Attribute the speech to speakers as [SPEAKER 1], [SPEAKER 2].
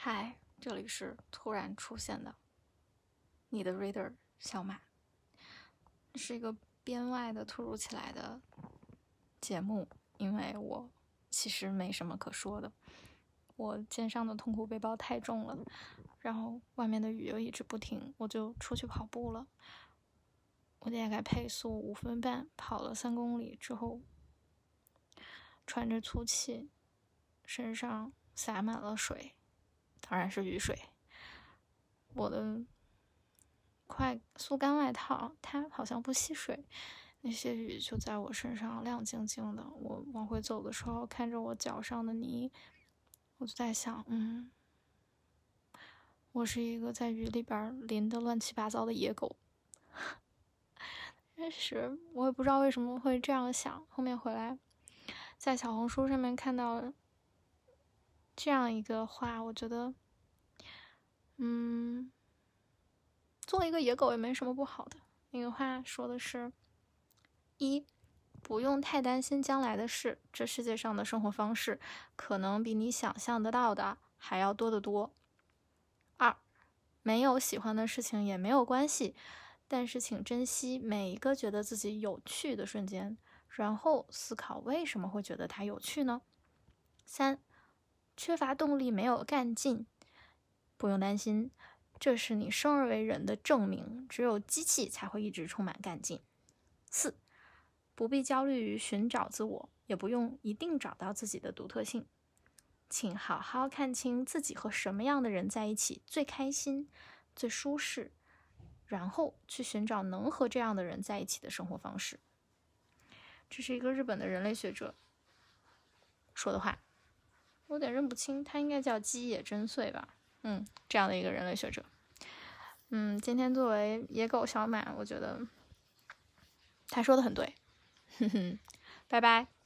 [SPEAKER 1] 嗨，这里是突然出现的你的 reader 小马，是一个编外的突如其来的节目，因为我其实没什么可说的，我肩上的痛苦背包太重了，然后外面的雨又一直不停，我就出去跑步了。我大概配速五分半，跑了三公里之后，喘着粗气，身上洒满了水。当然是雨水。我的快速干外套，它好像不吸水，那些雨就在我身上亮晶晶的。我往回走的时候，看着我脚上的泥，我就在想，嗯，我是一个在雨里边淋的乱七八糟的野狗。开始我也不知道为什么会这样想，后面回来在小红书上面看到。这样一个话，我觉得，嗯，做一个野狗也没什么不好的。那个话说的是：一，不用太担心将来的事，这世界上的生活方式可能比你想象得到的还要多得多。二，没有喜欢的事情也没有关系，但是请珍惜每一个觉得自己有趣的瞬间，然后思考为什么会觉得它有趣呢？三。缺乏动力，没有干劲，不用担心，这是你生而为人的证明。只有机器才会一直充满干劲。四，不必焦虑于寻找自我，也不用一定找到自己的独特性。请好好看清自己和什么样的人在一起最开心、最舒适，然后去寻找能和这样的人在一起的生活方式。这是一个日本的人类学者说的话。我有点认不清，他应该叫基野真穗吧？嗯，这样的一个人类学者。嗯，今天作为野狗小满，我觉得他说的很对。哼哼，拜拜。